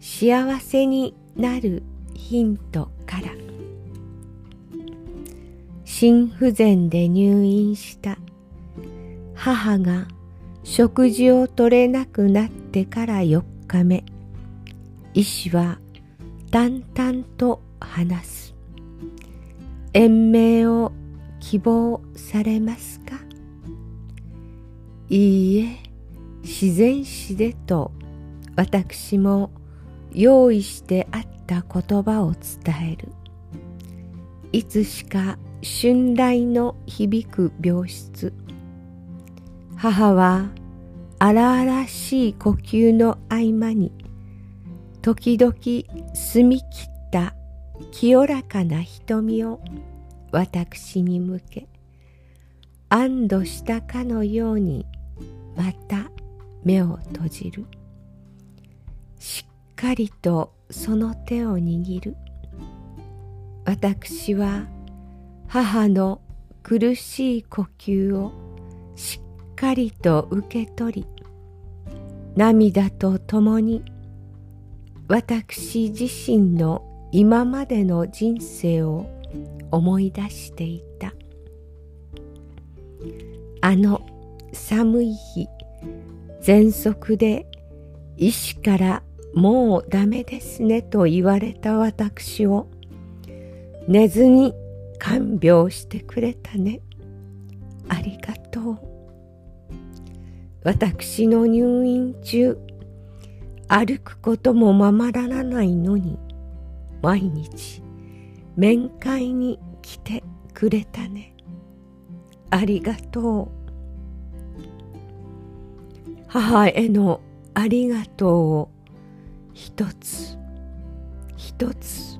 幸せになるヒントから。心不全で入院した。母が食事をとれなくなってから4日目。医師は淡々と話す。延命を希望されますか？いいえ自然死でと私も用意してあった言葉を伝える。いつしか春来の響く病室。母は荒々しい呼吸の合間に時々澄み切った清らかな瞳を私に向け安堵したかのようにまた目を閉じる。かりとその手を握る。私は母の苦しい呼吸をしっかりと受け取り涙とともに私自身の今までの人生を思い出していた。あの寒い日喘息で医師からもうダメですねと言われた私を寝ずに看病してくれたね。ありがとう。私の入院中歩くこともままならないのに毎日面会に来てくれたね。ありがとう。母へのありがとうを一つ。一つ。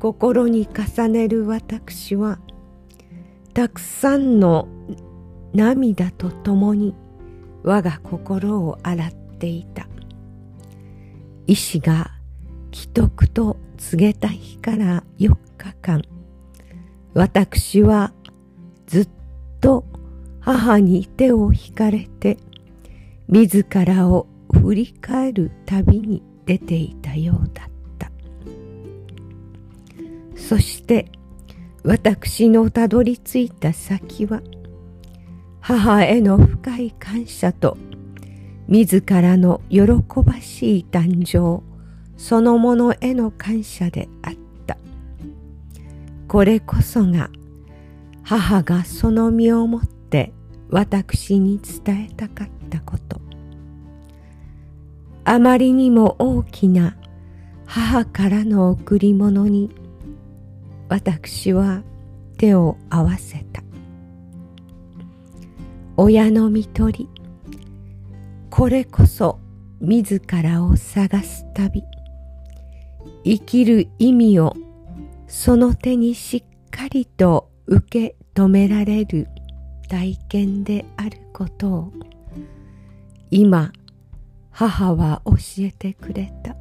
心に重ねる私はたくさんの涙とともに我が心を洗っていた。医師が既得と告げた日から4日間私はずっと母に手を引かれて自らを振り返る旅に出ていたようだった。そして私のたどり着いた先は母への深い感謝と自らの喜ばしい誕生そのものへの感謝であった。これこそが母がその身をもって私に伝えたかったこと。あまりにも大きな母からの贈り物に私は手を合わせた。親の看取りこれこそ自らを探す旅。生きる意味をその手にしっかりと受け止められる体験であることを今母は教えてくれた。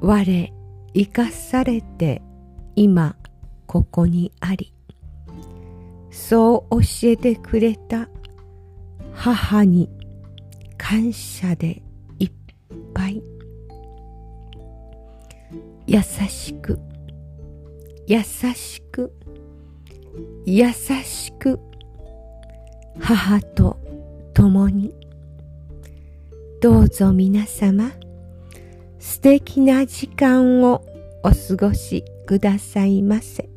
我生かされて今ここにあり。そう教えてくれた。母に感謝でいっぱい。優しく。優しく。優しく。母と共に。どうぞ皆様素敵な時間をお過ごしくださいませ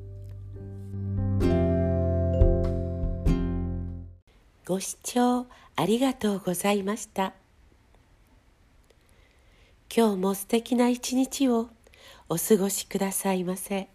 ご視聴ありがとうございました今日も素敵な一日をお過ごしくださいませ。